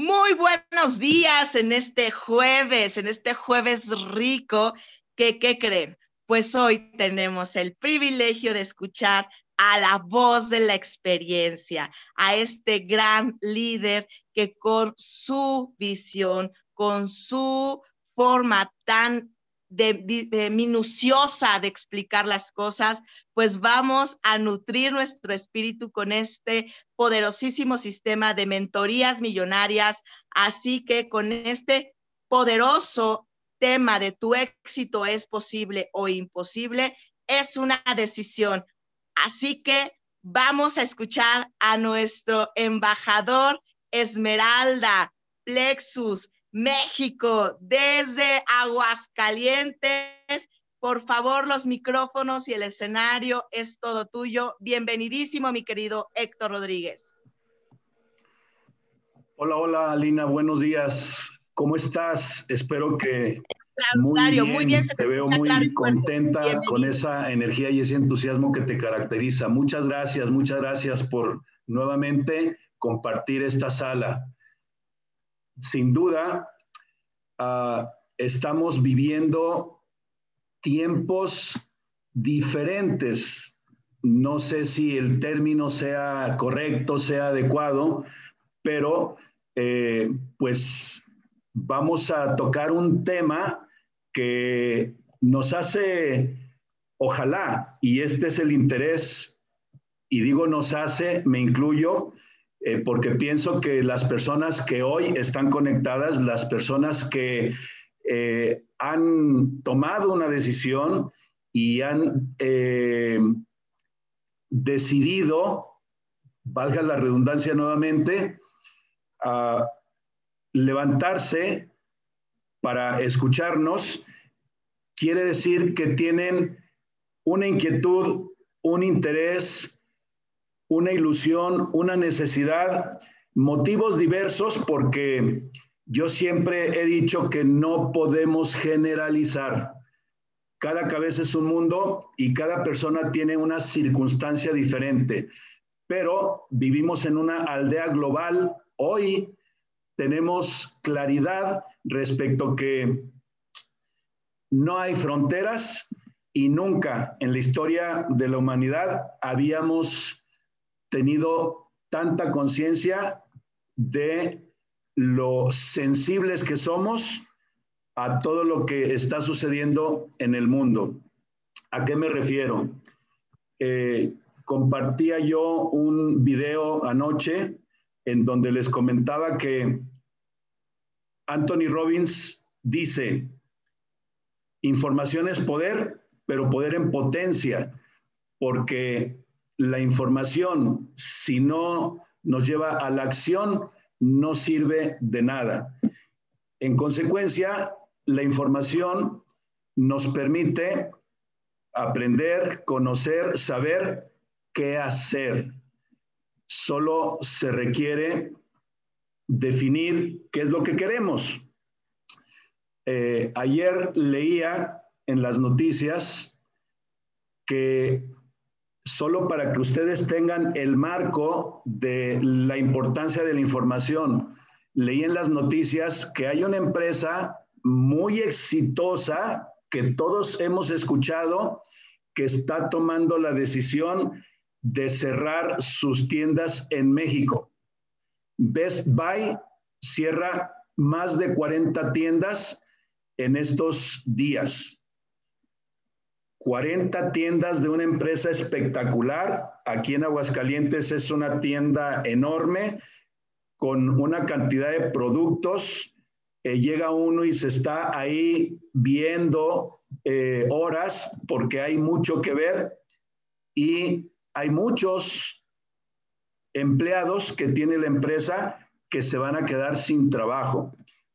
Muy buenos días en este jueves, en este jueves rico. ¿Qué, ¿Qué creen? Pues hoy tenemos el privilegio de escuchar a la voz de la experiencia, a este gran líder que con su visión, con su forma tan de, minuciosa de explicar las cosas, pues vamos a nutrir nuestro espíritu con este poderosísimo sistema de mentorías millonarias. Así que con este poderoso tema de tu éxito es posible o imposible, es una decisión. Así que vamos a escuchar a nuestro embajador Esmeralda Plexus México, desde Aguascalientes. Por favor, los micrófonos y el escenario es todo tuyo. Bienvenidísimo, mi querido Héctor Rodríguez. Hola, hola, Alina, buenos días. ¿Cómo estás? Espero que Extraordinario, muy bien, te, veo muy contenta con esa energía y ese entusiasmo que te caracteriza. Muchas gracias, muchas gracias por nuevamente compartir esta sala sin duda, ah, estamos viviendo tiempos diferentes. No sé si el término sea correcto, sea adecuado, pero eh, pues vamos a tocar un tema que nos hace, ojalá, y este es el interés, y digo nos hace, me incluyo, eh, porque pienso que las personas que hoy están conectadas, las personas que eh, han tomado una decisión y han eh, decidido, valga la redundancia nuevamente, a levantarse para escucharnos, quiere decir que tienen una inquietud, un interés, una ilusión, una necesidad, motivos diversos, porque yo siempre he dicho que no podemos generalizar. Cada cabeza es un mundo y cada persona tiene una circunstancia diferente, pero vivimos en una aldea global. Hoy tenemos claridad respecto que no hay fronteras y nunca en la historia de la humanidad habíamos tenido tanta conciencia de lo sensibles que somos a todo lo que está sucediendo en el mundo. ¿A qué me refiero? Eh, compartía yo un video anoche en donde les comentaba que Anthony Robbins dice, información es poder, pero poder en potencia, porque la información, si no nos lleva a la acción, no sirve de nada. En consecuencia, la información nos permite aprender, conocer, saber qué hacer. Solo se requiere definir qué es lo que queremos. Eh, ayer leía en las noticias que solo para que ustedes tengan el marco de la importancia de la información. Leí en las noticias que hay una empresa muy exitosa que todos hemos escuchado que está tomando la decisión de cerrar sus tiendas en México. Best Buy cierra más de 40 tiendas en estos días. 40 tiendas de una empresa espectacular. Aquí en Aguascalientes es una tienda enorme con una cantidad de productos. Eh, llega uno y se está ahí viendo eh, horas porque hay mucho que ver y hay muchos empleados que tiene la empresa que se van a quedar sin trabajo.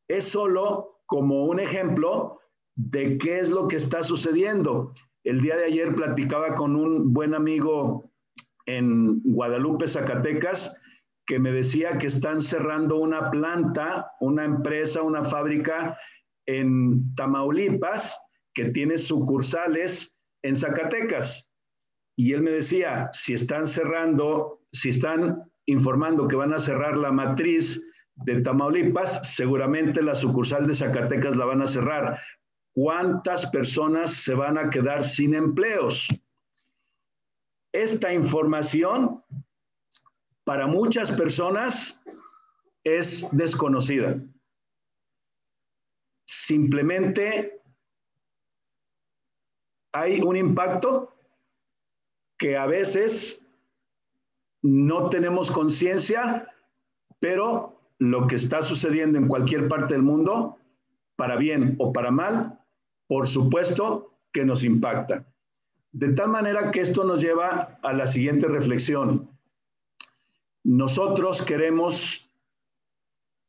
Es solo como un ejemplo de qué es lo que está sucediendo. El día de ayer platicaba con un buen amigo en Guadalupe, Zacatecas, que me decía que están cerrando una planta, una empresa, una fábrica en Tamaulipas que tiene sucursales en Zacatecas. Y él me decía, si están cerrando, si están informando que van a cerrar la matriz de Tamaulipas, seguramente la sucursal de Zacatecas la van a cerrar. ¿Cuántas personas se van a quedar sin empleos? Esta información para muchas personas es desconocida. Simplemente hay un impacto que a veces no tenemos conciencia, pero lo que está sucediendo en cualquier parte del mundo, para bien o para mal, por supuesto que nos impacta. De tal manera que esto nos lleva a la siguiente reflexión. Nosotros queremos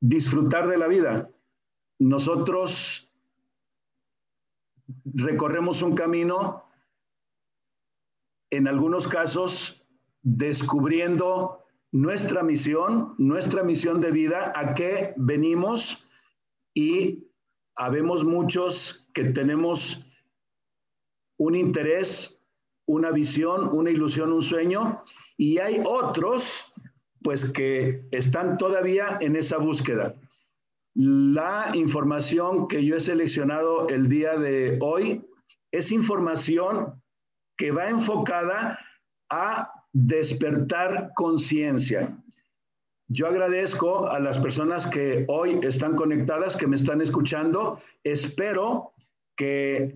disfrutar de la vida. Nosotros recorremos un camino, en algunos casos, descubriendo nuestra misión, nuestra misión de vida, a qué venimos y habemos muchos que tenemos un interés, una visión, una ilusión, un sueño, y hay otros pues que están todavía en esa búsqueda. La información que yo he seleccionado el día de hoy es información que va enfocada a despertar conciencia. Yo agradezco a las personas que hoy están conectadas, que me están escuchando. Espero que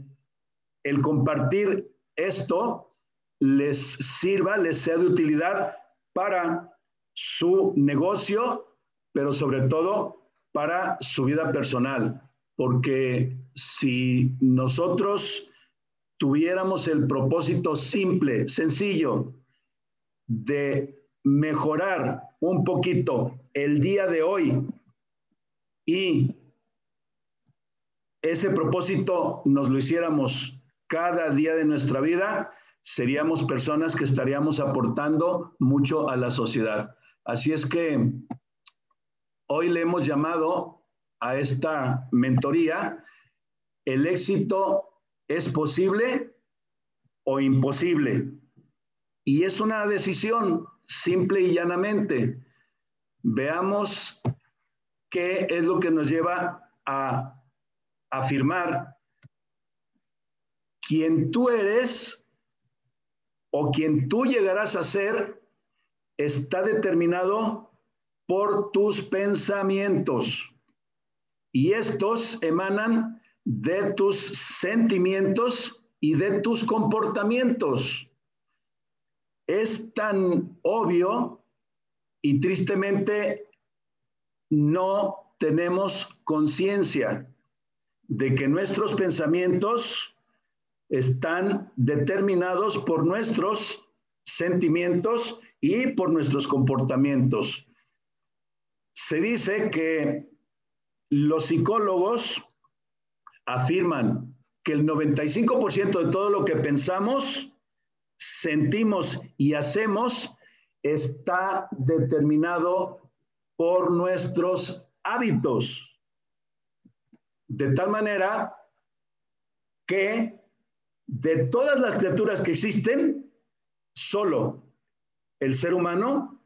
el compartir esto les sirva, les sea de utilidad para su negocio, pero sobre todo para su vida personal. Porque si nosotros tuviéramos el propósito simple, sencillo, de mejorar un poquito el día de hoy y ese propósito nos lo hiciéramos cada día de nuestra vida, seríamos personas que estaríamos aportando mucho a la sociedad. Así es que hoy le hemos llamado a esta mentoría, el éxito es posible o imposible. Y es una decisión simple y llanamente. Veamos qué es lo que nos lleva a afirmar quien tú eres o quien tú llegarás a ser está determinado por tus pensamientos y estos emanan de tus sentimientos y de tus comportamientos. Es tan obvio y tristemente no tenemos conciencia de que nuestros pensamientos están determinados por nuestros sentimientos y por nuestros comportamientos. Se dice que los psicólogos afirman que el 95% de todo lo que pensamos, sentimos y hacemos está determinado por nuestros hábitos. De tal manera que de todas las criaturas que existen, solo el ser humano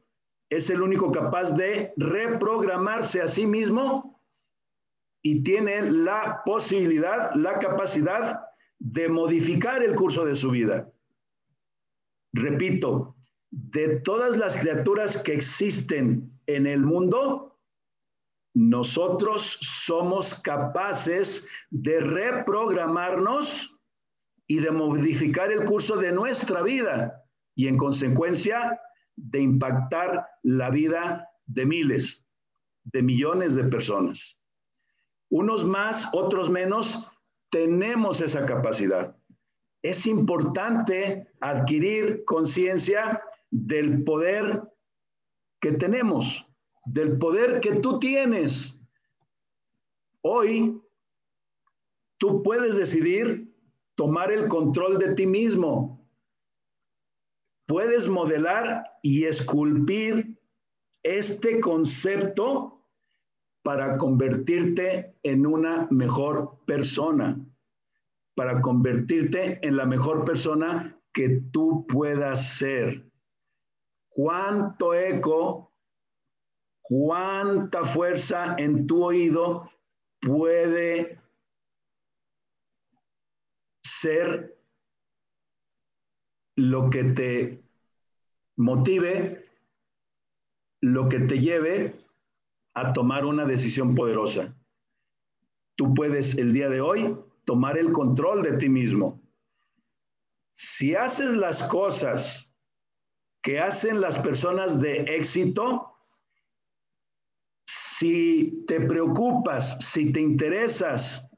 es el único capaz de reprogramarse a sí mismo y tiene la posibilidad, la capacidad de modificar el curso de su vida. Repito, de todas las criaturas que existen en el mundo, nosotros somos capaces de reprogramarnos y de modificar el curso de nuestra vida y en consecuencia de impactar la vida de miles, de millones de personas. Unos más, otros menos, tenemos esa capacidad. Es importante adquirir conciencia del poder que tenemos, del poder que tú tienes. Hoy, tú puedes decidir tomar el control de ti mismo, puedes modelar y esculpir este concepto para convertirte en una mejor persona, para convertirte en la mejor persona que tú puedas ser. ¿Cuánto eco, cuánta fuerza en tu oído puede ser lo que te motive, lo que te lleve a tomar una decisión poderosa. Tú puedes el día de hoy tomar el control de ti mismo. Si haces las cosas que hacen las personas de éxito, si te preocupas, si te interesas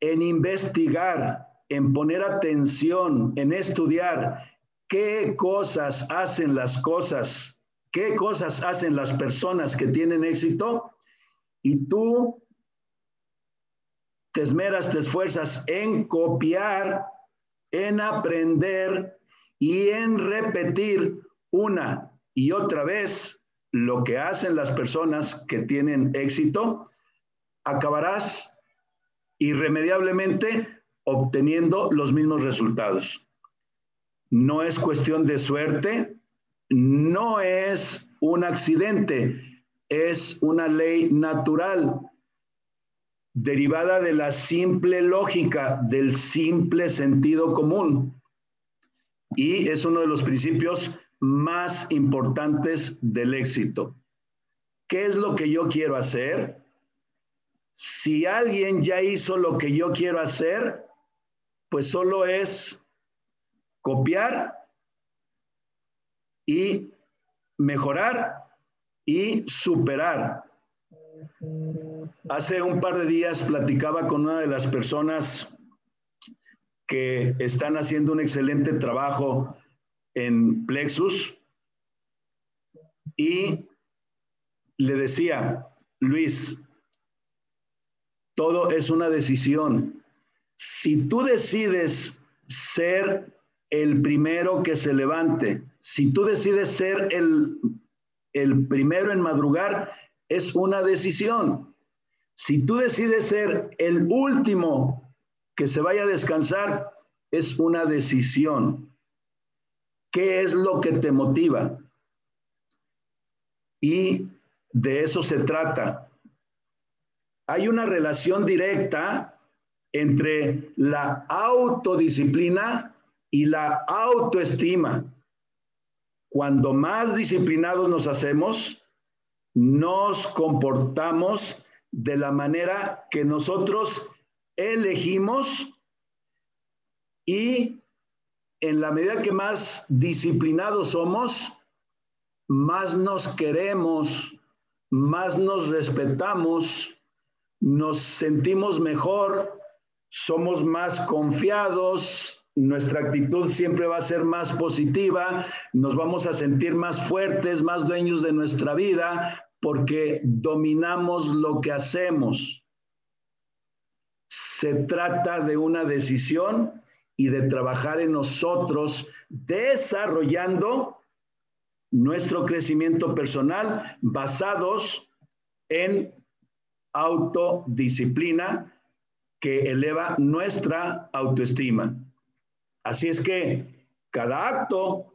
en investigar, en poner atención, en estudiar qué cosas hacen las cosas, qué cosas hacen las personas que tienen éxito, y tú te esmeras, te esfuerzas en copiar, en aprender y en repetir una y otra vez lo que hacen las personas que tienen éxito, acabarás irremediablemente obteniendo los mismos resultados. No es cuestión de suerte, no es un accidente, es una ley natural derivada de la simple lógica, del simple sentido común. Y es uno de los principios más importantes del éxito. ¿Qué es lo que yo quiero hacer? Si alguien ya hizo lo que yo quiero hacer, pues solo es copiar y mejorar y superar. Hace un par de días platicaba con una de las personas que están haciendo un excelente trabajo en Plexus y le decía, Luis, todo es una decisión. Si tú decides ser el primero que se levante, si tú decides ser el, el primero en madrugar, es una decisión. Si tú decides ser el último que se vaya a descansar, es una decisión. ¿Qué es lo que te motiva? Y de eso se trata. Hay una relación directa entre la autodisciplina y la autoestima. Cuando más disciplinados nos hacemos, nos comportamos de la manera que nosotros elegimos y en la medida que más disciplinados somos, más nos queremos, más nos respetamos, nos sentimos mejor, somos más confiados, nuestra actitud siempre va a ser más positiva, nos vamos a sentir más fuertes, más dueños de nuestra vida, porque dominamos lo que hacemos. Se trata de una decisión y de trabajar en nosotros, desarrollando nuestro crecimiento personal basados en autodisciplina que eleva nuestra autoestima. Así es que cada acto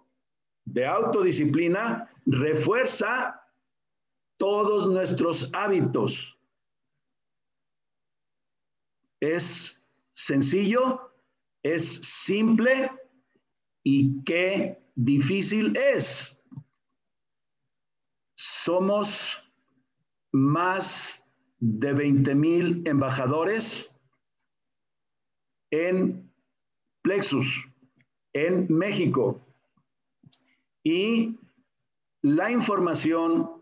de autodisciplina refuerza todos nuestros hábitos. Es sencillo, es simple y qué difícil es. Somos más de 20 mil embajadores en Plexus en México. Y la información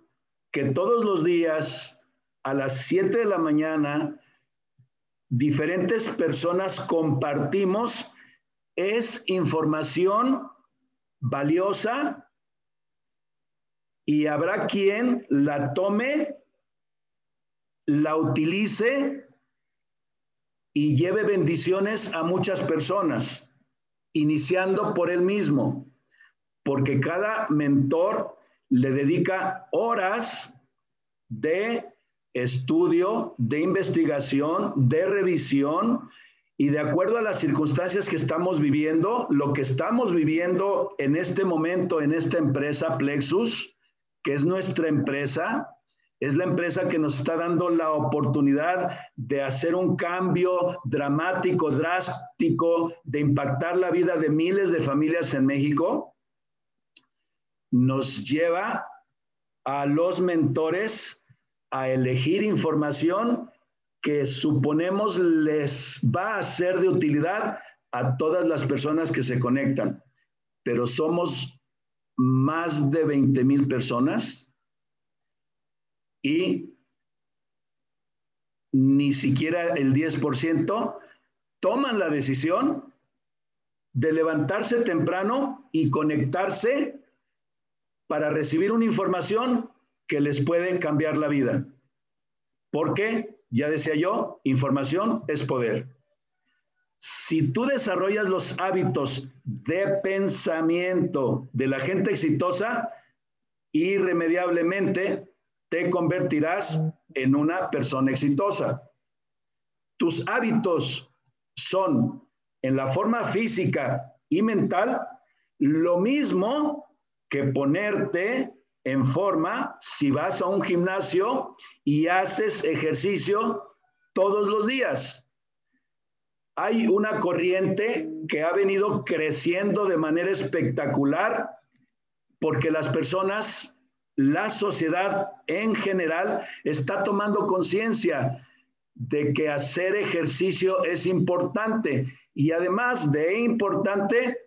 que todos los días a las 7 de la mañana diferentes personas compartimos es información valiosa y habrá quien la tome, la utilice y lleve bendiciones a muchas personas, iniciando por él mismo, porque cada mentor le dedica horas de estudio, de investigación, de revisión, y de acuerdo a las circunstancias que estamos viviendo, lo que estamos viviendo en este momento en esta empresa Plexus, que es nuestra empresa, es la empresa que nos está dando la oportunidad de hacer un cambio dramático, drástico, de impactar la vida de miles de familias en México. Nos lleva a los mentores a elegir información que suponemos les va a ser de utilidad a todas las personas que se conectan. Pero somos más de 20 mil personas y ni siquiera el 10% toman la decisión de levantarse temprano y conectarse para recibir una información que les puede cambiar la vida. Porque, ya decía yo, información es poder. Si tú desarrollas los hábitos de pensamiento de la gente exitosa, irremediablemente te convertirás en una persona exitosa. Tus hábitos son en la forma física y mental lo mismo que ponerte en forma si vas a un gimnasio y haces ejercicio todos los días. Hay una corriente que ha venido creciendo de manera espectacular porque las personas la sociedad en general está tomando conciencia de que hacer ejercicio es importante y además de importante,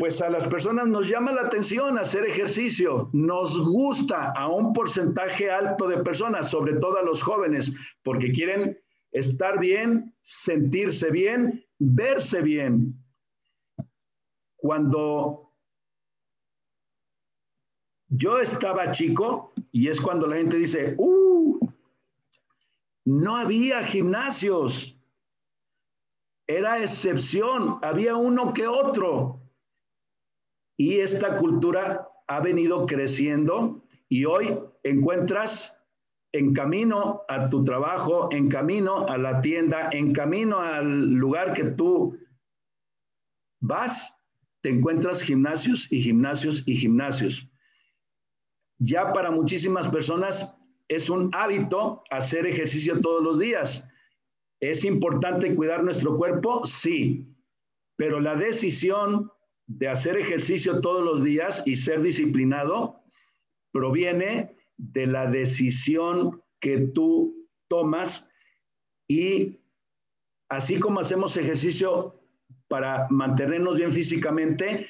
pues a las personas nos llama la atención hacer ejercicio, nos gusta a un porcentaje alto de personas, sobre todo a los jóvenes, porque quieren estar bien, sentirse bien, verse bien. Cuando yo estaba chico y es cuando la gente dice, uh, no había gimnasios. Era excepción, había uno que otro. Y esta cultura ha venido creciendo y hoy encuentras en camino a tu trabajo, en camino a la tienda, en camino al lugar que tú vas, te encuentras gimnasios y gimnasios y gimnasios ya para muchísimas personas es un hábito hacer ejercicio todos los días. ¿Es importante cuidar nuestro cuerpo? Sí, pero la decisión de hacer ejercicio todos los días y ser disciplinado proviene de la decisión que tú tomas y así como hacemos ejercicio para mantenernos bien físicamente,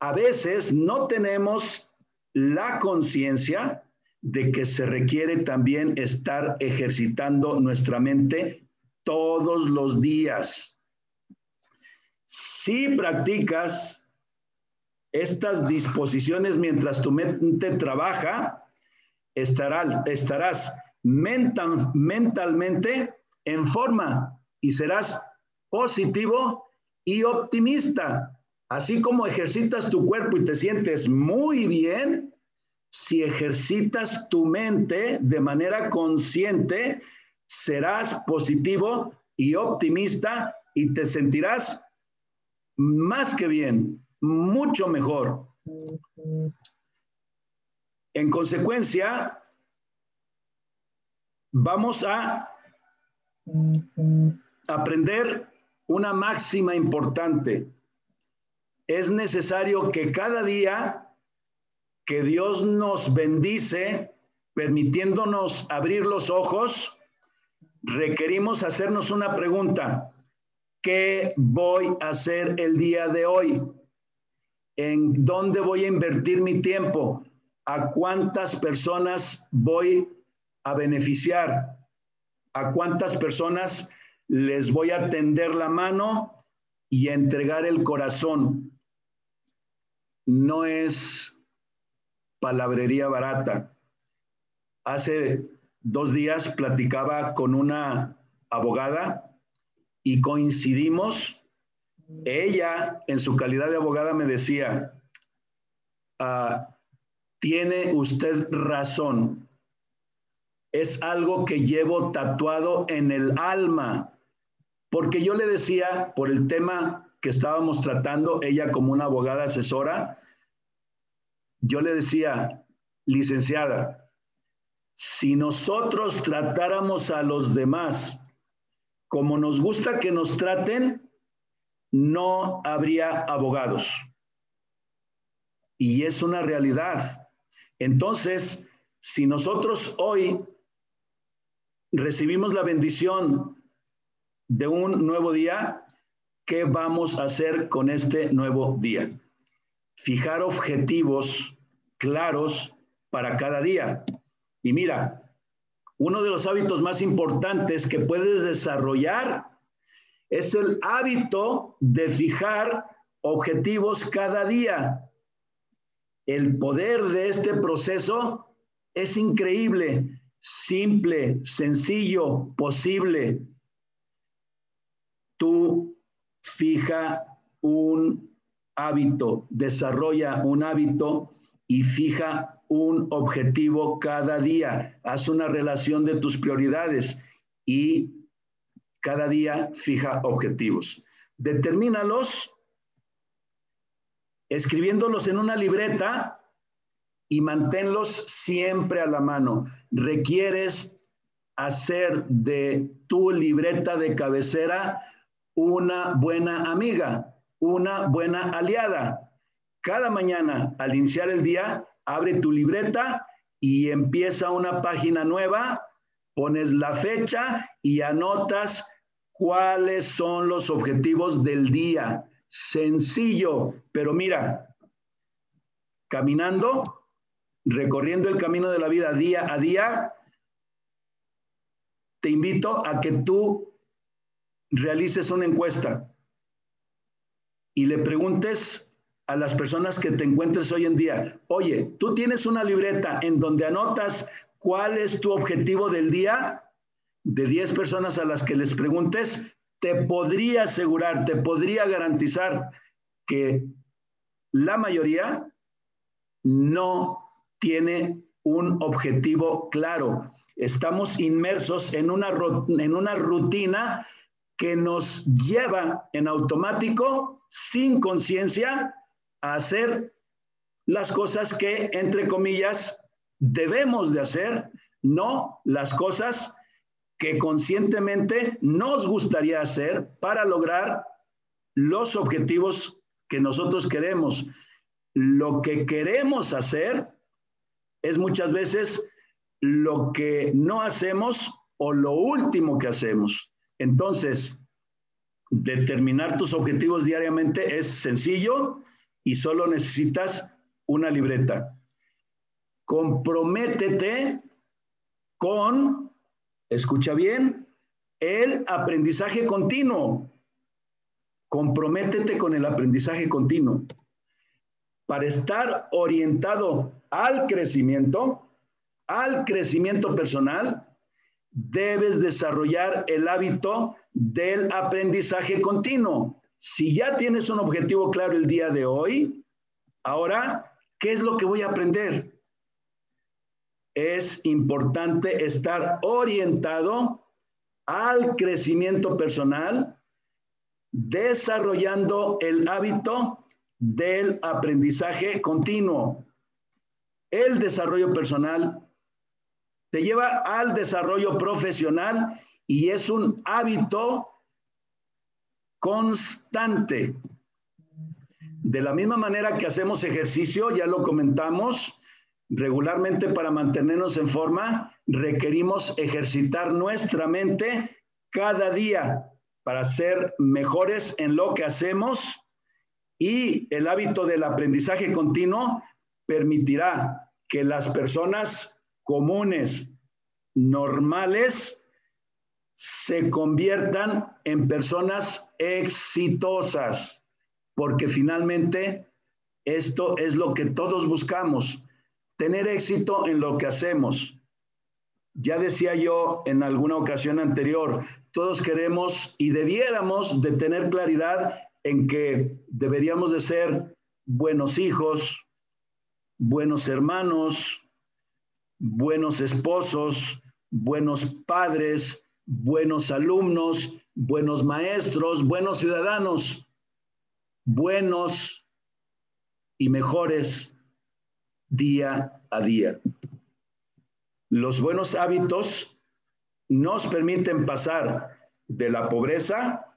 a veces no tenemos la conciencia de que se requiere también estar ejercitando nuestra mente todos los días. Si practicas estas disposiciones mientras tu mente trabaja, estarás mentalmente en forma y serás positivo y optimista. Así como ejercitas tu cuerpo y te sientes muy bien, si ejercitas tu mente de manera consciente, serás positivo y optimista y te sentirás más que bien, mucho mejor. En consecuencia, vamos a aprender una máxima importante es necesario que cada día que Dios nos bendice, permitiéndonos abrir los ojos, requerimos hacernos una pregunta. ¿Qué voy a hacer el día de hoy? ¿En dónde voy a invertir mi tiempo? ¿A cuántas personas voy a beneficiar? ¿A cuántas personas les voy a tender la mano y entregar el corazón? no es palabrería barata. Hace dos días platicaba con una abogada y coincidimos. Ella, en su calidad de abogada, me decía, ah, tiene usted razón. Es algo que llevo tatuado en el alma, porque yo le decía, por el tema que estábamos tratando, ella como una abogada asesora, yo le decía, licenciada, si nosotros tratáramos a los demás como nos gusta que nos traten, no habría abogados. Y es una realidad. Entonces, si nosotros hoy recibimos la bendición de un nuevo día, ¿qué vamos a hacer con este nuevo día? Fijar objetivos claros para cada día. Y mira, uno de los hábitos más importantes que puedes desarrollar es el hábito de fijar objetivos cada día. El poder de este proceso es increíble, simple, sencillo, posible. Tú fija un hábito, desarrolla un hábito y fija un objetivo cada día. Haz una relación de tus prioridades y cada día fija objetivos. Determínalos escribiéndolos en una libreta y manténlos siempre a la mano. Requieres hacer de tu libreta de cabecera una buena amiga, una buena aliada. Cada mañana al iniciar el día, abre tu libreta y empieza una página nueva, pones la fecha y anotas cuáles son los objetivos del día. Sencillo, pero mira, caminando, recorriendo el camino de la vida día a día, te invito a que tú realices una encuesta y le preguntes a las personas que te encuentres hoy en día, oye, tú tienes una libreta en donde anotas cuál es tu objetivo del día, de 10 personas a las que les preguntes, te podría asegurar, te podría garantizar que la mayoría no tiene un objetivo claro. Estamos inmersos en una, en una rutina que nos lleva en automático, sin conciencia, a hacer las cosas que, entre comillas, debemos de hacer, no las cosas que conscientemente nos gustaría hacer para lograr los objetivos que nosotros queremos. Lo que queremos hacer es muchas veces lo que no hacemos o lo último que hacemos. Entonces, determinar tus objetivos diariamente es sencillo, y solo necesitas una libreta. Comprométete con, escucha bien, el aprendizaje continuo. Comprométete con el aprendizaje continuo. Para estar orientado al crecimiento, al crecimiento personal, debes desarrollar el hábito del aprendizaje continuo. Si ya tienes un objetivo claro el día de hoy, ahora, ¿qué es lo que voy a aprender? Es importante estar orientado al crecimiento personal, desarrollando el hábito del aprendizaje continuo. El desarrollo personal te lleva al desarrollo profesional y es un hábito constante. De la misma manera que hacemos ejercicio, ya lo comentamos, regularmente para mantenernos en forma, requerimos ejercitar nuestra mente cada día para ser mejores en lo que hacemos y el hábito del aprendizaje continuo permitirá que las personas comunes, normales, se conviertan en personas exitosas, porque finalmente esto es lo que todos buscamos, tener éxito en lo que hacemos. Ya decía yo en alguna ocasión anterior, todos queremos y debiéramos de tener claridad en que deberíamos de ser buenos hijos, buenos hermanos, buenos esposos, buenos padres, buenos alumnos, buenos maestros, buenos ciudadanos, buenos y mejores día a día. Los buenos hábitos nos permiten pasar de la pobreza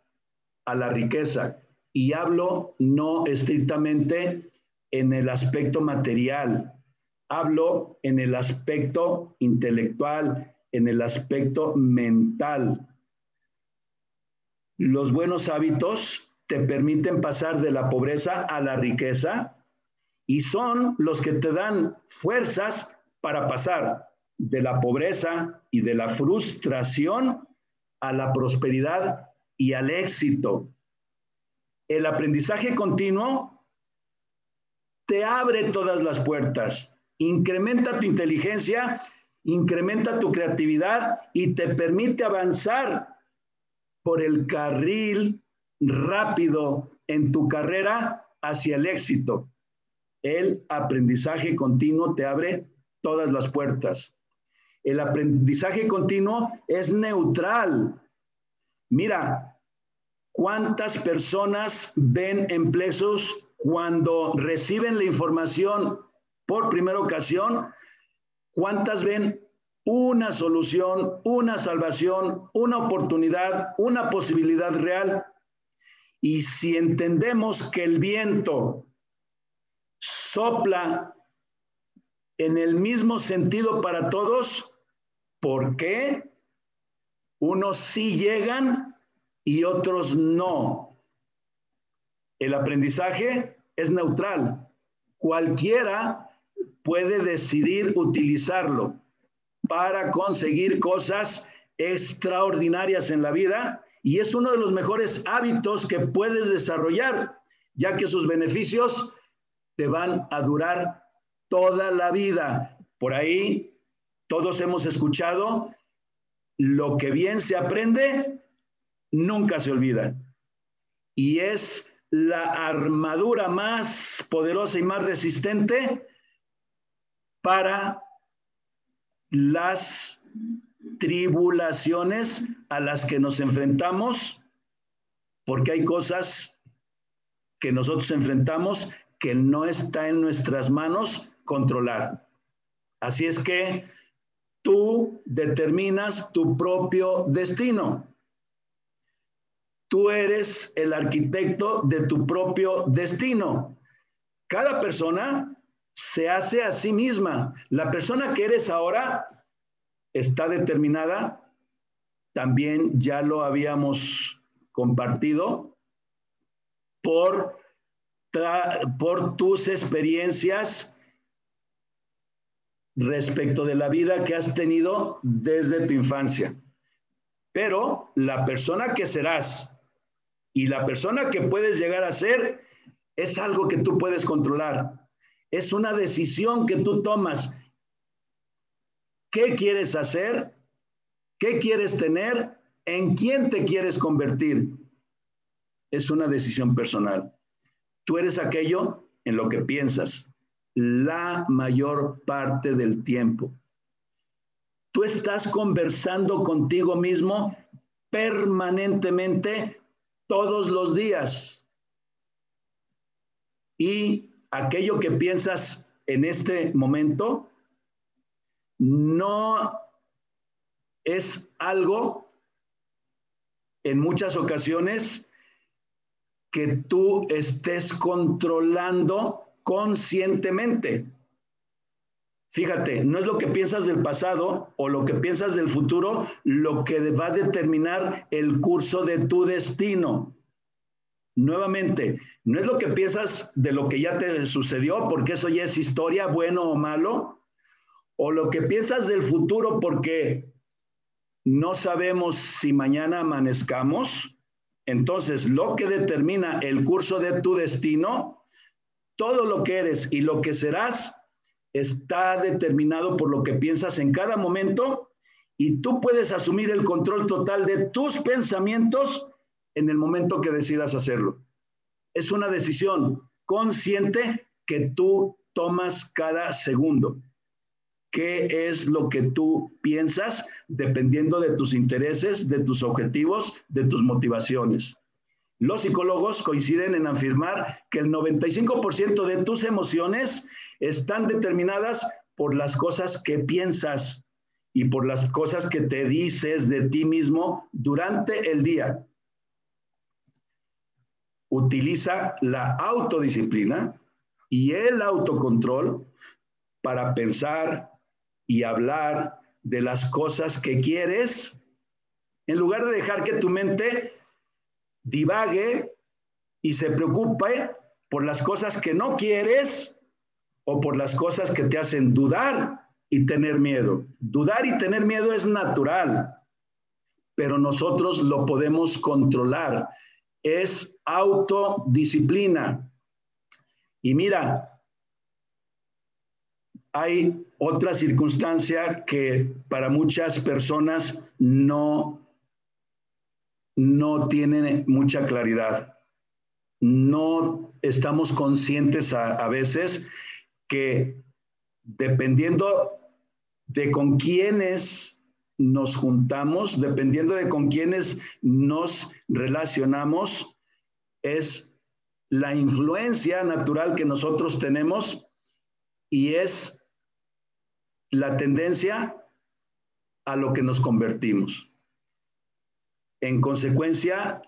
a la riqueza. Y hablo no estrictamente en el aspecto material, hablo en el aspecto intelectual, en el aspecto mental. Los buenos hábitos te permiten pasar de la pobreza a la riqueza y son los que te dan fuerzas para pasar de la pobreza y de la frustración a la prosperidad y al éxito. El aprendizaje continuo te abre todas las puertas, incrementa tu inteligencia, incrementa tu creatividad y te permite avanzar por el carril rápido en tu carrera hacia el éxito. El aprendizaje continuo te abre todas las puertas. El aprendizaje continuo es neutral. Mira, ¿cuántas personas ven empleos cuando reciben la información por primera ocasión? ¿Cuántas ven una solución, una salvación, una oportunidad, una posibilidad real? Y si entendemos que el viento sopla en el mismo sentido para todos, ¿Por qué? Unos sí llegan y otros no. El aprendizaje es neutral. Cualquiera puede decidir utilizarlo para conseguir cosas extraordinarias en la vida y es uno de los mejores hábitos que puedes desarrollar, ya que sus beneficios te van a durar toda la vida. Por ahí todos hemos escuchado, lo que bien se aprende, nunca se olvida. Y es la armadura más poderosa y más resistente para las tribulaciones a las que nos enfrentamos, porque hay cosas que nosotros enfrentamos que no está en nuestras manos controlar. Así es que Tú determinas tu propio destino. Tú eres el arquitecto de tu propio destino. Cada persona se hace a sí misma. La persona que eres ahora está determinada, también ya lo habíamos compartido, por, por tus experiencias respecto de la vida que has tenido desde tu infancia. Pero la persona que serás y la persona que puedes llegar a ser es algo que tú puedes controlar. Es una decisión que tú tomas. ¿Qué quieres hacer? ¿Qué quieres tener? ¿En quién te quieres convertir? Es una decisión personal. Tú eres aquello en lo que piensas, la mayor parte del tiempo. Tú estás conversando contigo mismo permanentemente todos los días. Y aquello que piensas en este momento no es algo en muchas ocasiones que tú estés controlando conscientemente. Fíjate, no es lo que piensas del pasado o lo que piensas del futuro lo que va a determinar el curso de tu destino. Nuevamente, no es lo que piensas de lo que ya te sucedió, porque eso ya es historia, bueno o malo, o lo que piensas del futuro porque no sabemos si mañana amanezcamos. Entonces, lo que determina el curso de tu destino todo lo que eres y lo que serás está determinado por lo que piensas en cada momento y tú puedes asumir el control total de tus pensamientos en el momento que decidas hacerlo. Es una decisión consciente que tú tomas cada segundo. ¿Qué es lo que tú piensas dependiendo de tus intereses, de tus objetivos, de tus motivaciones? Los psicólogos coinciden en afirmar que el 95% de tus emociones están determinadas por las cosas que piensas y por las cosas que te dices de ti mismo durante el día. Utiliza la autodisciplina y el autocontrol para pensar y hablar de las cosas que quieres, en lugar de dejar que tu mente divague y se preocupe por las cosas que no quieres o por las cosas que te hacen dudar y tener miedo. Dudar y tener miedo es natural, pero nosotros lo podemos controlar. Es autodisciplina. Y mira, hay otra circunstancia que para muchas personas no, no tiene mucha claridad. No estamos conscientes a, a veces que dependiendo de con quiénes nos juntamos, dependiendo de con quiénes nos relacionamos, es la influencia natural que nosotros tenemos y es la tendencia a lo que nos convertimos. En consecuencia,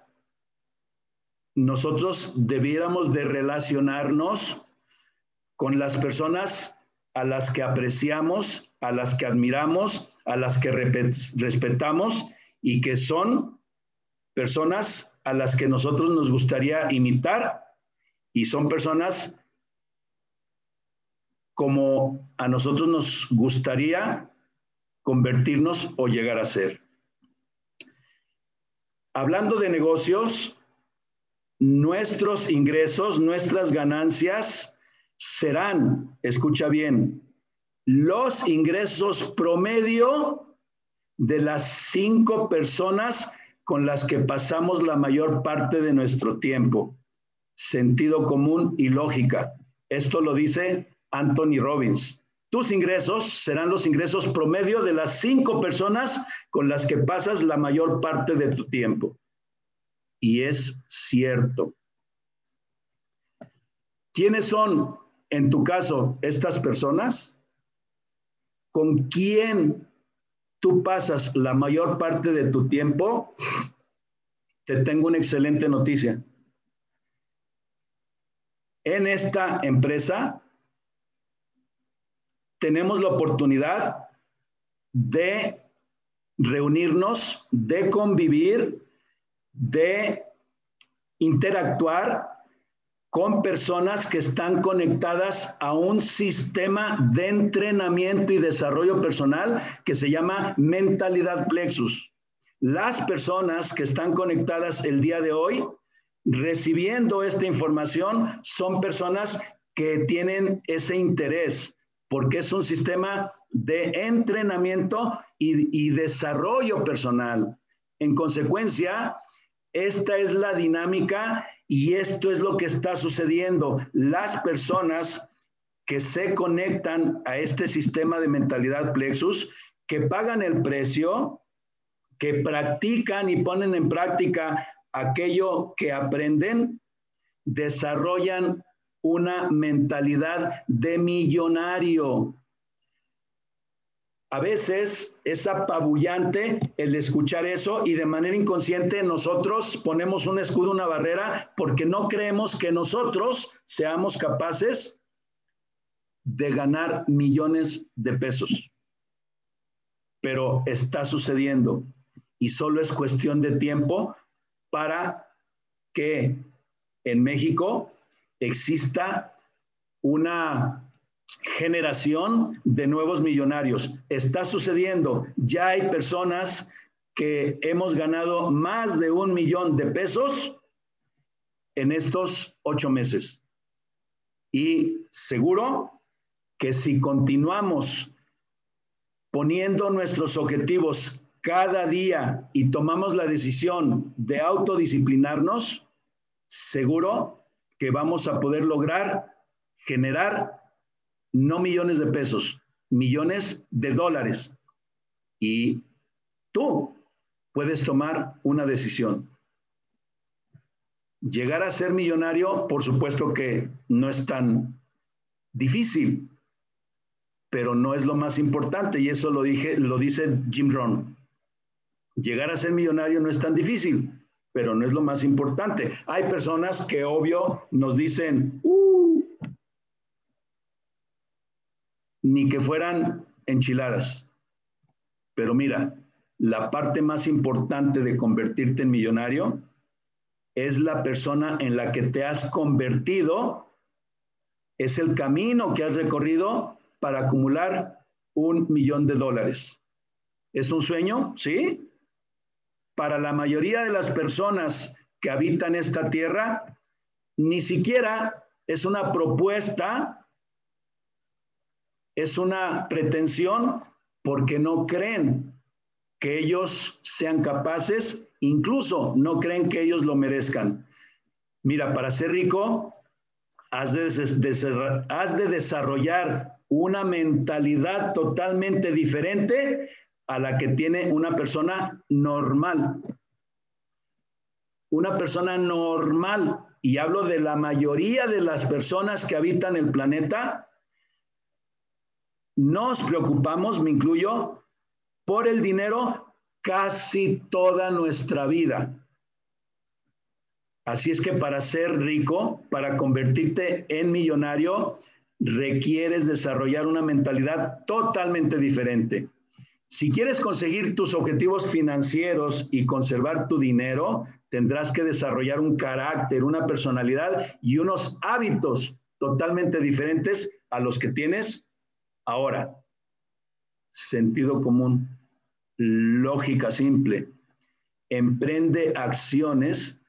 nosotros debiéramos de relacionarnos con las personas a las que apreciamos, a las que admiramos, a las que respetamos y que son personas a las que nosotros nos gustaría imitar y son personas como a nosotros nos gustaría convertirnos o llegar a ser. Hablando de negocios, nuestros ingresos, nuestras ganancias serán, escucha bien, los ingresos promedio de las cinco personas con las que pasamos la mayor parte de nuestro tiempo. Sentido común y lógica. Esto lo dice Anthony Robbins. Tus ingresos serán los ingresos promedio de las cinco personas con las que pasas la mayor parte de tu tiempo. Y es cierto. ¿Quiénes son, en tu caso, estas personas? ¿Con quién tú pasas la mayor parte de tu tiempo? Te tengo una excelente noticia. En esta empresa tenemos la oportunidad de reunirnos, de convivir, de interactuar con personas que están conectadas a un sistema de entrenamiento y desarrollo personal que se llama mentalidad plexus. Las personas que están conectadas el día de hoy recibiendo esta información son personas que tienen ese interés, porque es un sistema de entrenamiento y, desarrollo personal. En consecuencia, esta es la dinámica y esto es lo que está sucediendo. Las personas que se conectan a este sistema de mentalidad plexus, que pagan el precio, que practican y ponen en práctica aquello que aprenden, desarrollan una mentalidad de millonario. A veces es apabullante el escuchar eso y de manera inconsciente nosotros ponemos un escudo, una barrera, porque no creemos que nosotros seamos capaces de ganar millones de pesos. Pero está sucediendo y solo es cuestión de tiempo para que en México exista una generación de nuevos millonarios. Está sucediendo. Ya hay personas que hemos ganado más de un millón de pesos en estos ocho meses. Y seguro que si continuamos poniendo nuestros objetivos cada día y tomamos la decisión de autodisciplinarnos, seguro que vamos a poder lograr generar no millones de pesos, millones de dólares. Y tú puedes tomar una decisión. Llegar a ser millonario, por supuesto que no es tan difícil, pero no es lo más importante y eso lo dije, lo dice Jim Rohn. Llegar a ser millonario no es tan difícil, pero no es lo más importante. Hay personas que obvio nos dicen, uh, ni que fueran enchiladas. Pero mira, la parte más importante de convertirte en millonario es la persona en la que te has convertido, es el camino que has recorrido para acumular un millón de dólares. ¿Es un sueño? Sí. Para la mayoría de las personas que habitan esta tierra, ni siquiera es una propuesta, es una pretensión porque no creen que ellos sean capaces, incluso no creen que ellos lo merezcan. Mira, para ser rico, has de, desarrollar una mentalidad totalmente diferente a la que tiene una persona normal. Una persona normal, y hablo de la mayoría de las personas que habitan el planeta, nos preocupamos, me incluyo, por el dinero casi toda nuestra vida. Así es que para ser rico, para convertirte en millonario, requieres desarrollar una mentalidad totalmente diferente. Si quieres conseguir tus objetivos financieros y conservar tu dinero, tendrás que desarrollar un carácter, una personalidad y unos hábitos totalmente diferentes a los que tienes ahora. Sentido común, lógica simple. Emprende acciones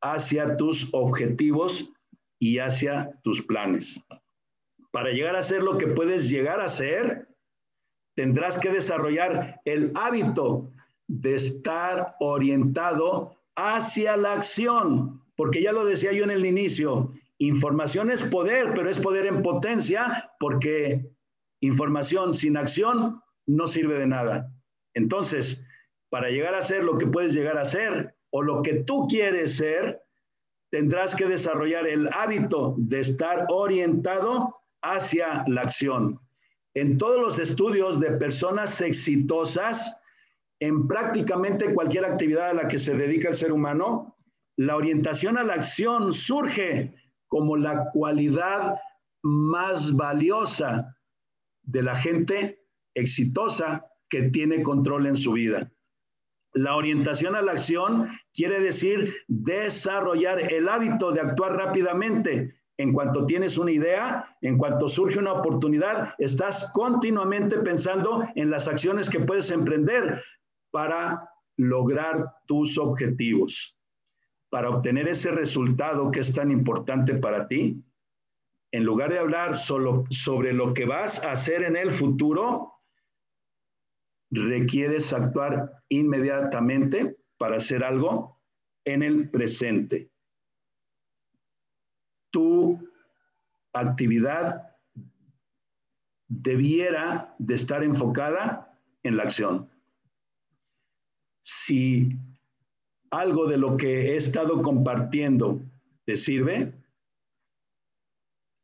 hacia tus objetivos y hacia tus planes. Para llegar a ser lo que puedes llegar a ser, tendrás que desarrollar el hábito de estar orientado hacia la acción, porque ya lo decía yo en el inicio, información es poder, pero es poder en potencia, porque información sin acción no sirve de nada. Entonces, para llegar a ser lo que puedes llegar a ser o lo que tú quieres ser, tendrás que desarrollar el hábito de estar orientado hacia la acción. En todos los estudios de personas exitosas, en prácticamente cualquier actividad a la que se dedica el ser humano, la orientación a la acción surge como la cualidad más valiosa de la gente exitosa que tiene control en su vida. La orientación a la acción quiere decir desarrollar el hábito de actuar rápidamente, en cuanto tienes una idea, en cuanto surge una oportunidad, estás continuamente pensando en las acciones que puedes emprender para lograr tus objetivos. Para obtener ese resultado que es tan importante para ti, en lugar de hablar solo sobre lo que vas a hacer en el futuro, requieres actuar inmediatamente para hacer algo en el presente tu actividad debiera de estar enfocada en la acción. Si algo de lo que he estado compartiendo te sirve,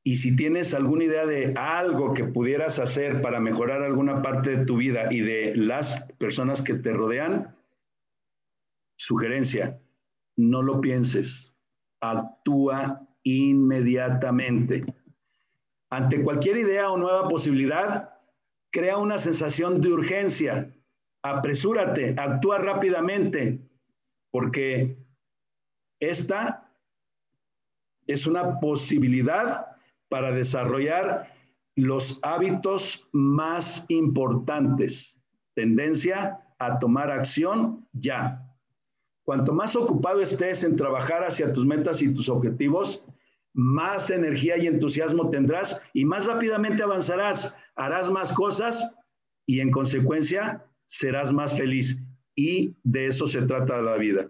y si tienes alguna idea de algo que pudieras hacer para mejorar alguna parte de tu vida y de las personas que te rodean, sugerencia, no lo pienses, actúa inmediatamente. Ante cualquier idea o nueva posibilidad, crea una sensación de urgencia. Apresúrate, actúa rápidamente, porque esta es una posibilidad para desarrollar los hábitos más importantes. Tendencia a tomar acción ya. Cuanto más ocupado estés en trabajar hacia tus metas y tus objetivos, más energía y entusiasmo tendrás y más rápidamente avanzarás, harás más cosas y en consecuencia serás más feliz. Y de eso se trata la vida.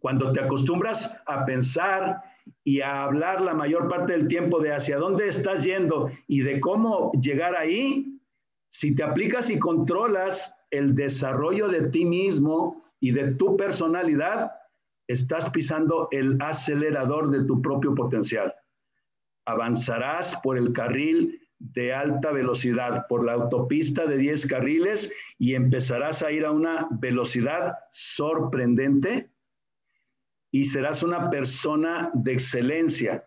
Cuando te acostumbras a pensar y a hablar la mayor parte del tiempo de hacia dónde estás yendo y de cómo llegar ahí, si te aplicas y controlas el desarrollo de ti mismo y de tu personalidad, estás pisando el acelerador de tu propio potencial. avanzarás por el carril de alta velocidad, por la autopista de 10 carriles y empezarás a ir a una velocidad sorprendente y serás una persona de excelencia,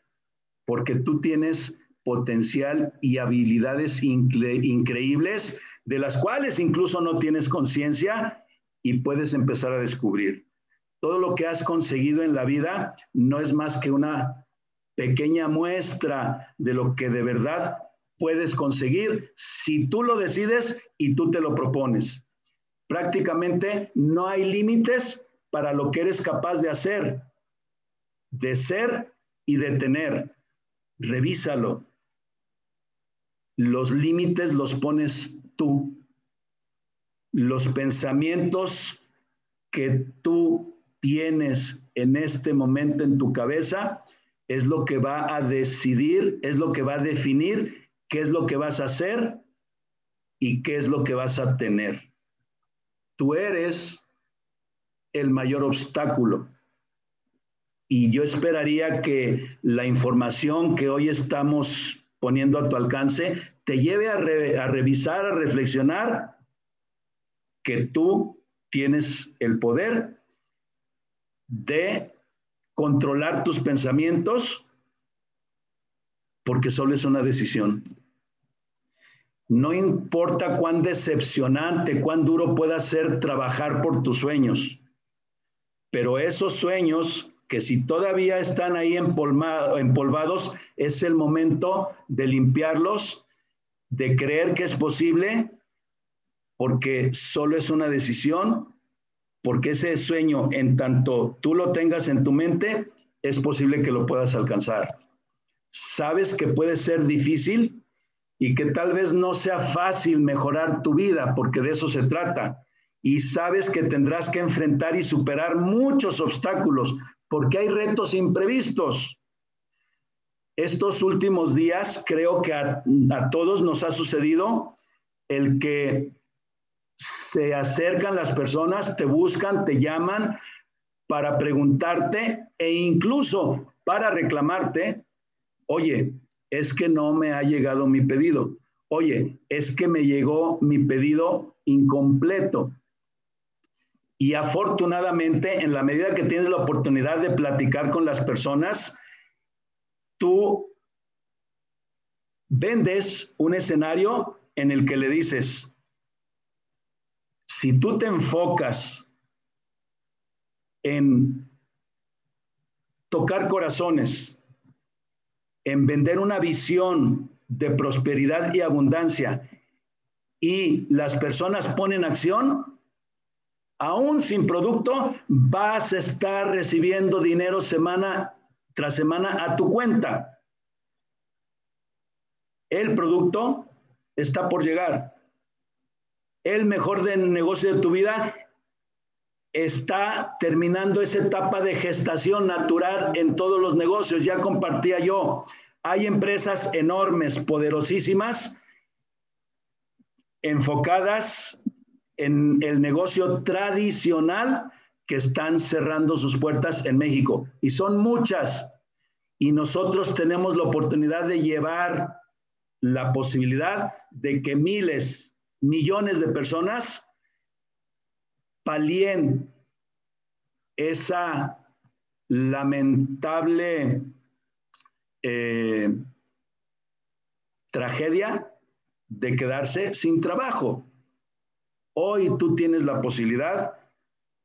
porque tú tienes potencial y habilidades increíbles de las cuales incluso no tienes conciencia y puedes empezar a descubrir. Todo lo que has conseguido en la vida no es más que una pequeña muestra de lo que de verdad puedes conseguir si tú lo decides y tú te lo propones. Prácticamente no hay límites para lo que eres capaz de hacer, de ser y de tener. Revísalo. Los límites los pones tú. Los pensamientos que tú tienes en este momento en tu cabeza es lo que va a decidir, es lo que va a definir qué es lo que vas a hacer y qué es lo que vas a tener. Tú eres el mayor obstáculo. Y yo esperaría que la información que hoy estamos poniendo a tu alcance te lleve a, a revisar, a reflexionar que tú tienes el poder de controlar tus pensamientos porque solo es una decisión. No importa cuán decepcionante, cuán duro pueda ser trabajar por tus sueños, pero esos sueños que si todavía están ahí empolvados, es el momento de limpiarlos, de creer que es posible, porque solo es una decisión, porque ese sueño, en tanto tú lo tengas en tu mente, es posible que lo puedas alcanzar. Sabes que puede ser difícil y que tal vez no sea fácil mejorar tu vida, porque de eso se trata. Y sabes que tendrás que enfrentar y superar muchos obstáculos, porque hay retos imprevistos. Estos últimos días creo que a, todos nos ha sucedido el que se acercan las personas, te buscan, te llaman para preguntarte e incluso para reclamarte, oye, es que no me ha llegado mi pedido. Oye, es que me llegó mi pedido incompleto. Y afortunadamente, en la medida que tienes la oportunidad de platicar con las personas, tú vendes un escenario en el que le dices, si tú te enfocas en tocar corazones, en vender una visión de prosperidad y abundancia y las personas ponen acción, aún sin producto, vas a estar recibiendo dinero semana tras semana a tu cuenta. El producto está por llegar. El mejor negocio de tu vida está terminando esa etapa de gestación natural en todos los negocios. Ya compartía yo, hay empresas enormes, poderosísimas, enfocadas en el negocio tradicional que están cerrando sus puertas en México. Y son muchas. Y nosotros tenemos la oportunidad de llevar la posibilidad de que miles, millones de personas palien esa lamentable eh, tragedia de quedarse sin trabajo. Hoy tú tienes la posibilidad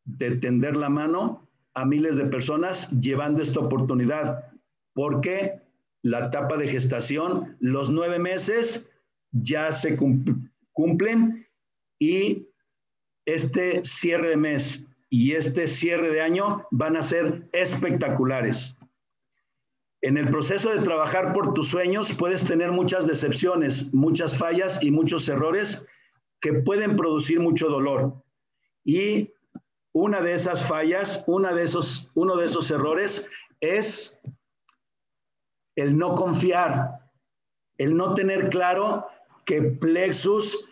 de tender la mano a miles de personas llevando esta oportunidad, porque la etapa de gestación, los nueve meses ya se cumplen y este cierre de mes y este cierre de año van a ser espectaculares. En el proceso de trabajar por tus sueños puedes tener muchas decepciones, muchas fallas y muchos errores que pueden producir mucho dolor. Y una de esas fallas, una de esos, uno de esos errores es el no confiar, el no tener claro que Plexus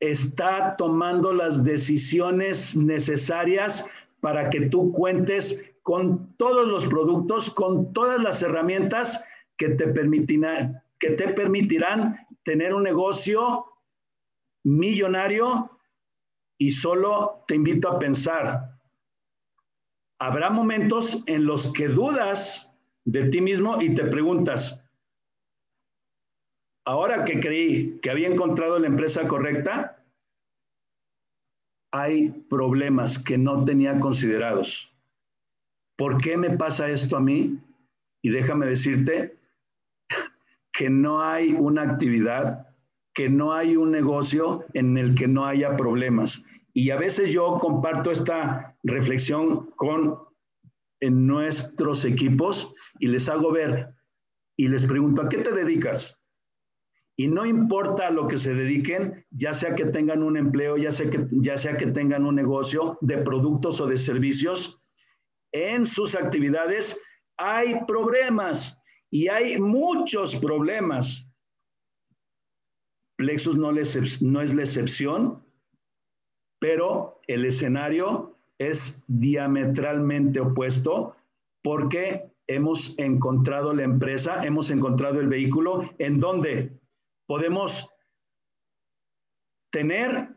está tomando las decisiones necesarias para que tú cuentes con todos los productos, con todas las herramientas que te permitirán, tener un negocio millonario. Y solo te invito a pensar, habrá momentos en los que dudas de ti mismo y te preguntas, ahora que creí que había encontrado la empresa correcta, hay problemas que no tenía considerados. ¿Por qué me pasa esto a mí? Y déjame decirte que no hay una actividad que no hay un negocio en el que no haya problemas. Y a veces yo comparto esta reflexión con en nuestros equipos y les hago ver y les pregunto, ¿a qué te dedicas? Y no importa a lo que se dediquen, ya sea que tengan un empleo, ya sea que, ya sea que tengan un negocio de productos o de servicios, en sus actividades hay problemas y hay muchos problemas. Plexus no, no es la excepción, pero el escenario es diametralmente opuesto porque hemos encontrado la empresa, hemos encontrado el vehículo en donde podemos tener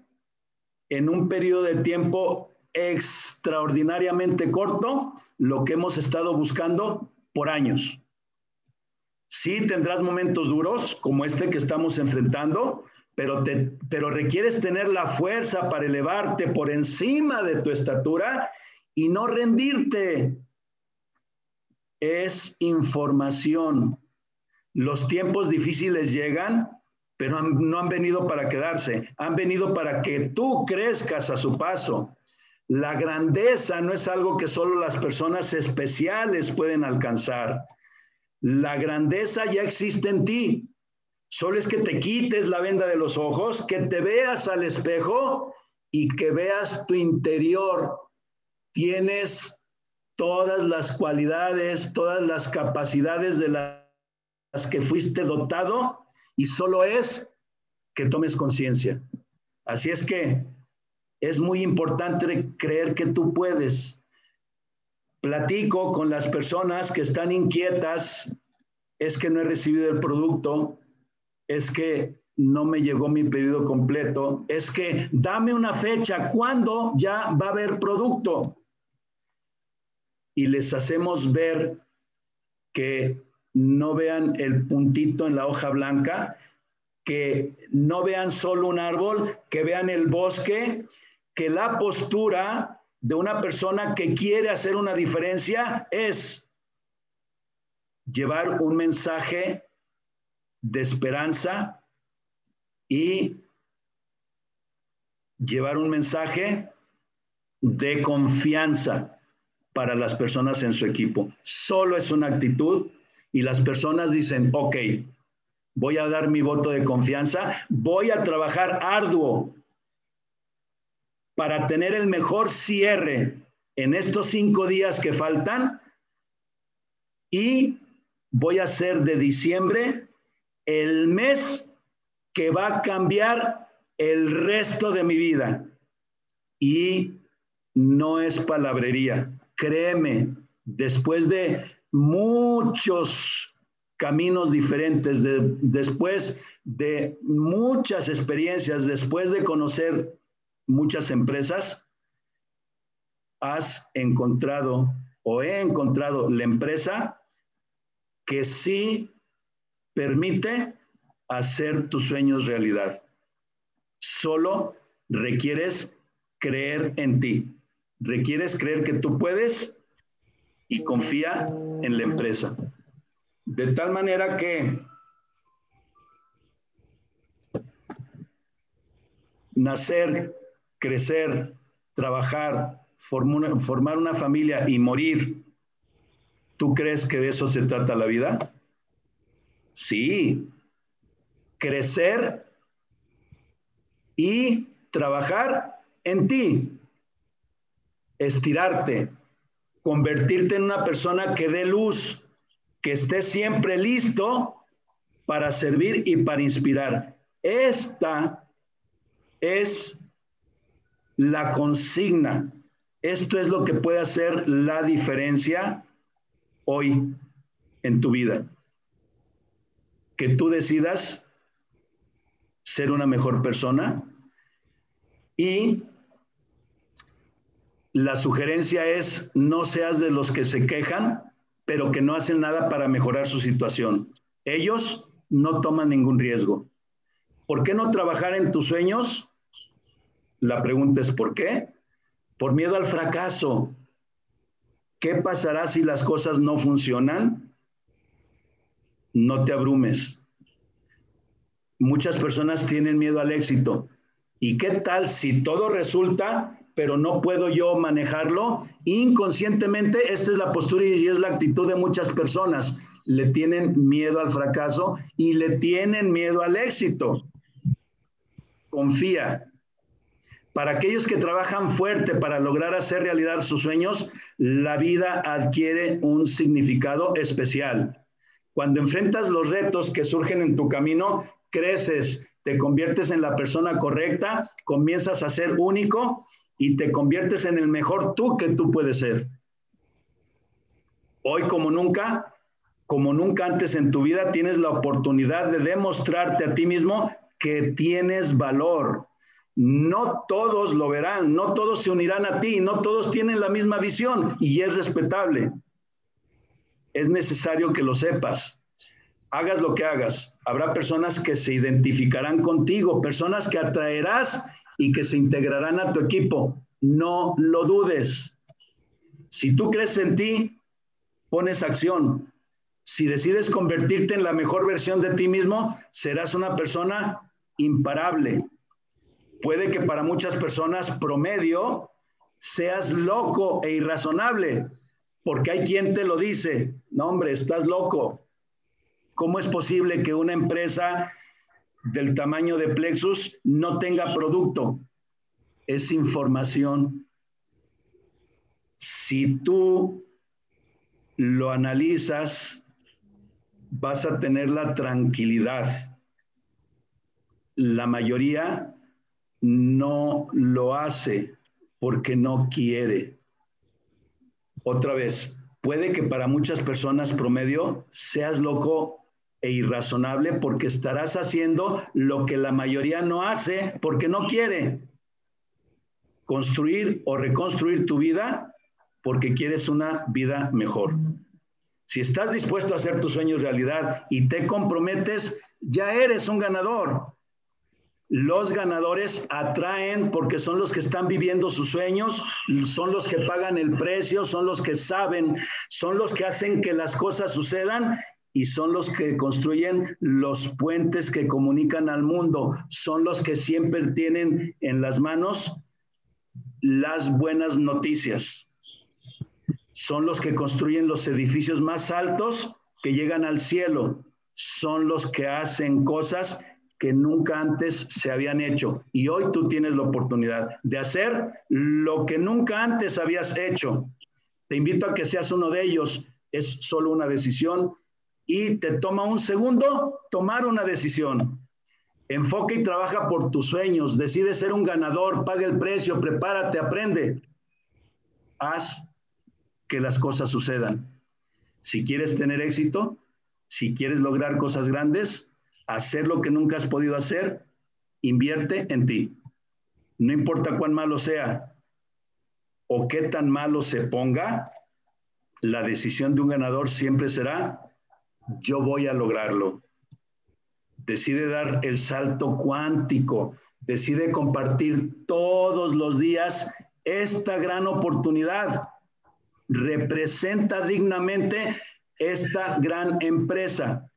en un periodo de tiempo extraordinariamente corto lo que hemos estado buscando por años. Sí tendrás momentos duros como este que estamos enfrentando, pero, te, pero requieres tener la fuerza para elevarte por encima de tu estatura y no rendirte. Es información. Los tiempos difíciles llegan, pero no han venido para quedarse, han venido para que tú crezcas a su paso. La grandeza no es algo que solo las personas especiales pueden alcanzar. La grandeza ya existe en ti. Solo es que te quites la venda de los ojos, que te veas al espejo y que veas tu interior. Tienes todas las cualidades, todas las capacidades de las que fuiste dotado y solo es que tomes conciencia. Así es que es muy importante creer que tú puedes. Platico con las personas que están inquietas, es que no he recibido el producto, es que no me llegó mi pedido completo, es que dame una fecha, ¿cuándo ya va a haber producto? Y les hacemos ver que no vean el puntito en la hoja blanca, que no vean solo un árbol, que vean el bosque, que la postura de una persona que quiere hacer una diferencia es llevar un mensaje de esperanza y llevar un mensaje de confianza para las personas en su equipo. Solo es una actitud y las personas dicen, ok, voy a dar mi voto de confianza, voy a trabajar arduo para tener el mejor cierre en estos cinco días que faltan y voy a hacer de diciembre el mes que va a cambiar el resto de mi vida. Y no es palabrería, créeme, después de muchos caminos diferentes, después de muchas experiencias, después de conocer muchas empresas, has encontrado o he encontrado la empresa que sí permite hacer tus sueños realidad. Solo requieres creer en ti. Requieres creer que tú puedes y confía en la empresa. De tal manera que nacer crecer, trabajar, formar una familia y morir, ¿tú crees que de eso se trata la vida? Sí, crecer y trabajar en ti, estirarte, convertirte en una persona que dé luz, que esté siempre listo para servir y para inspirar. Esta es la consigna. Esto es lo que puede hacer la diferencia hoy en tu vida. que tú decidas ser una mejor persona y la sugerencia es no seas de los que se quejan, pero que no hacen nada para mejorar su situación. Ellos no toman ningún riesgo. ¿Por qué no trabajar en tus sueños? La pregunta es ¿por qué? Por miedo al fracaso. ¿Qué pasará si las cosas no funcionan? No te abrumes. Muchas personas tienen miedo al éxito. ¿Y qué tal si todo resulta pero no puedo yo manejarlo. Inconscientemente, esta es la postura y es la actitud de muchas personas. Le tienen miedo al fracaso y le tienen miedo al éxito. Confía. Para aquellos que trabajan fuerte para lograr hacer realidad sus sueños, la vida adquiere un significado especial. Cuando enfrentas los retos que surgen en tu camino, creces, te conviertes en la persona correcta, comienzas a ser único y te conviertes en el mejor tú que tú puedes ser. Hoy como nunca, como nunca antes en tu vida, tienes la oportunidad de demostrarte a ti mismo que tienes valor. No todos lo verán, no todos se unirán a ti, no todos tienen la misma visión y es respetable. Es necesario que lo sepas. Hagas lo que hagas. Habrá personas que se identificarán contigo, personas que atraerás y que se integrarán a tu equipo. No lo dudes. Si tú crees en ti, pones acción. Si decides convertirte en la mejor versión de ti mismo, serás una persona imparable. Puede que para muchas personas promedio seas loco e irrazonable, porque hay quien te lo dice, no hombre, estás loco. ¿Cómo es posible que una empresa del tamaño de Plexus no tenga producto, es información. Si tú lo analizas, vas a tener la tranquilidad. La mayoría no lo hace porque no quiere. Otra vez, puede que para muchas personas promedio seas loco e irrazonable porque estarás haciendo lo que la mayoría no hace porque no quiere. Construir o reconstruir tu vida porque quieres una vida mejor. Si estás dispuesto a hacer tus sueños realidad y te comprometes, ya eres un ganador. Los ganadores atraen porque son los que están viviendo sus sueños, son los que pagan el precio, son los que saben, son los que hacen que las cosas sucedan y son los que construyen los puentes que comunican al mundo, son los que siempre tienen en las manos las buenas noticias, son los que construyen los edificios más altos que llegan al cielo, son los que hacen cosas que nunca antes se habían hecho. Y hoy tú tienes la oportunidad de hacer lo que nunca antes habías hecho. Te invito a que seas uno de ellos. Es solo una decisión y te toma un segundo tomar una decisión. Enfoca y trabaja por tus sueños, decide ser un ganador, paga el precio, prepárate, aprende. Haz que las cosas sucedan. Si quieres tener éxito, si quieres lograr cosas grandes, hacer lo que nunca has podido hacer, invierte en ti. No importa cuán malo sea o qué tan malo se ponga, la decisión de un ganador siempre será yo voy a lograrlo. Decide dar el salto cuántico, decide compartir todos los días esta gran oportunidad. Representa dignamente esta gran empresa.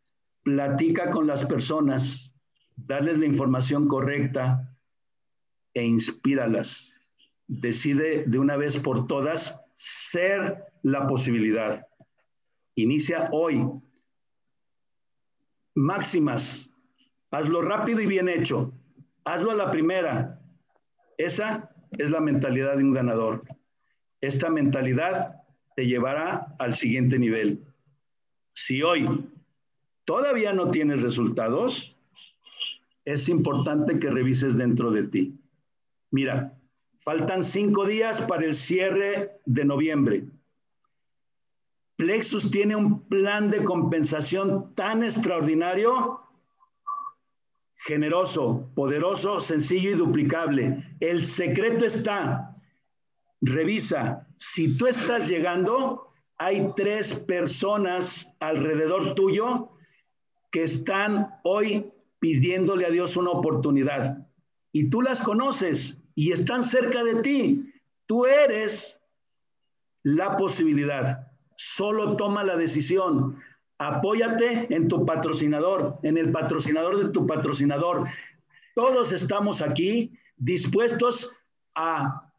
Platica con las personas, darles la información correcta e inspíralas. Decide de una vez por todas ser la posibilidad. Inicia hoy máximas. Hazlo rápido y bien hecho. Hazlo a la primera. Esa es la mentalidad de un ganador. Esta mentalidad te llevará al siguiente nivel. Si hoy todavía no tienes resultados, es importante que revises dentro de ti. Mira, faltan cinco días para el cierre de noviembre. Plexus tiene un plan de compensación tan extraordinario, generoso, poderoso, sencillo y duplicable. El secreto está, revisa, si tú estás llegando, hay tres personas alrededor tuyo que están hoy pidiéndole a Dios una oportunidad. Y tú las conoces y están cerca de ti. Tú eres la posibilidad. Solo toma la decisión. Apóyate en tu patrocinador, en el patrocinador de tu patrocinador. Todos estamos aquí dispuestos a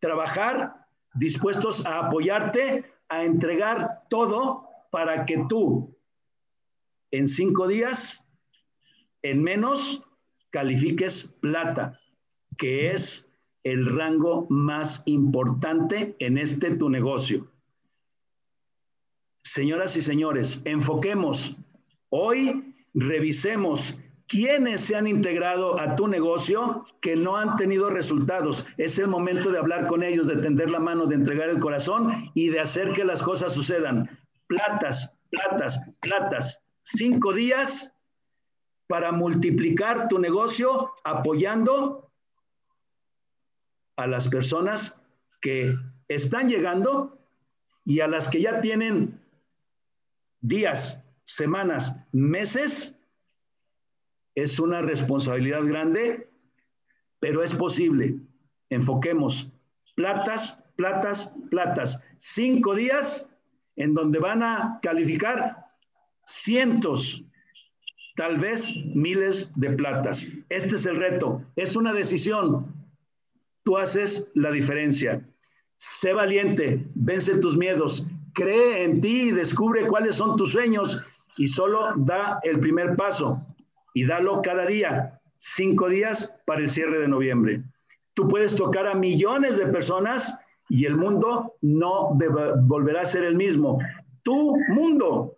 trabajar, dispuestos a apoyarte, a entregar todo para que tú en cinco días, en menos, califiques plata, que es el rango más importante en este tu negocio. Señoras y señores, enfoquemos. Hoy revisemos quiénes se han integrado a tu negocio que no han tenido resultados. Es el momento de hablar con ellos, de tender la mano, de entregar el corazón y de hacer que las cosas sucedan. Platas, platas, platas. Cinco días para multiplicar tu negocio apoyando a las personas que están llegando y a las que ya tienen días, semanas, meses, es una responsabilidad grande, pero es posible. Enfoquemos platas, platas, platas. Cinco días en donde van a calificar cientos, tal vez miles de platas. Este es el reto. Es una decisión. Tú haces la diferencia. Sé valiente, vence tus miedos, cree en ti y descubre cuáles son tus sueños y solo da el primer paso y dalo cada día, cinco días para el cierre de noviembre. Tú puedes tocar a millones de personas y el mundo no volverá a ser el mismo. Tu mundo.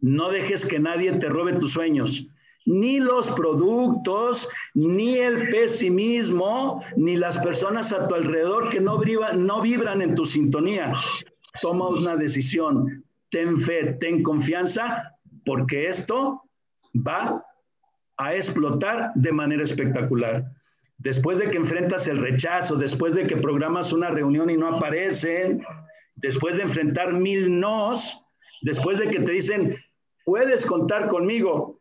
No dejes que nadie te robe tus sueños. Ni los productos, ni el pesimismo, ni las personas a tu alrededor que no, no vibran en tu sintonía toma una decisión, ten fe, ten confianza, porque esto va a explotar de manera espectacular. Después de que enfrentas el rechazo, después de que programas una reunión y no aparecen, después de enfrentar mil nos, después de que te dicen, puedes contar conmigo,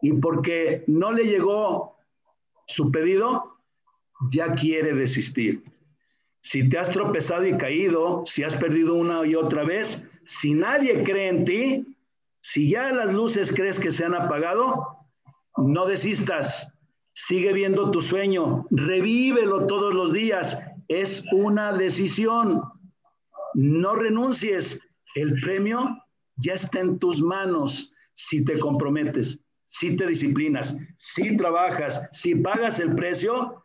y porque no le llegó su pedido, ya quiere desistir si te has tropezado y caído, si has perdido una y otra vez, si nadie cree en ti, si ya las luces crees que se han apagado, no desistas, sigue viendo tu sueño, revívelo todos los días, es una decisión, no renuncies, el premio ya está en tus manos si te comprometes, si te disciplinas, si trabajas, si pagas el precio,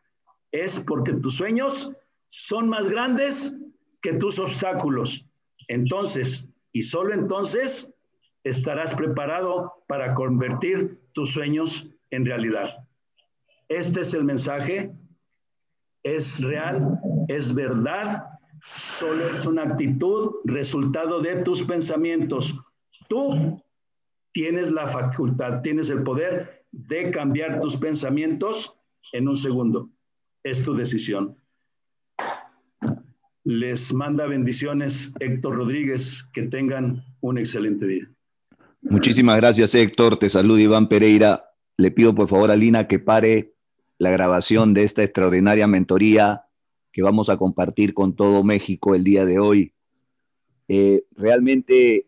es porque tus sueños son más grandes que tus obstáculos. Entonces, y solo entonces, estarás preparado para convertir tus sueños en realidad. Este es el mensaje. Es real, es verdad, solo es una actitud, resultado de tus pensamientos. Tú tienes la facultad, tienes el poder de cambiar tus pensamientos en un segundo. Es tu decisión. Les manda bendiciones Héctor Rodríguez. Que tengan un excelente día. Muchísimas gracias, Héctor. Te saluda Iván Pereira. Le pido por favor a Lina que pare la grabación de esta extraordinaria mentoría que vamos a compartir con todo México el día de hoy. Eh, realmente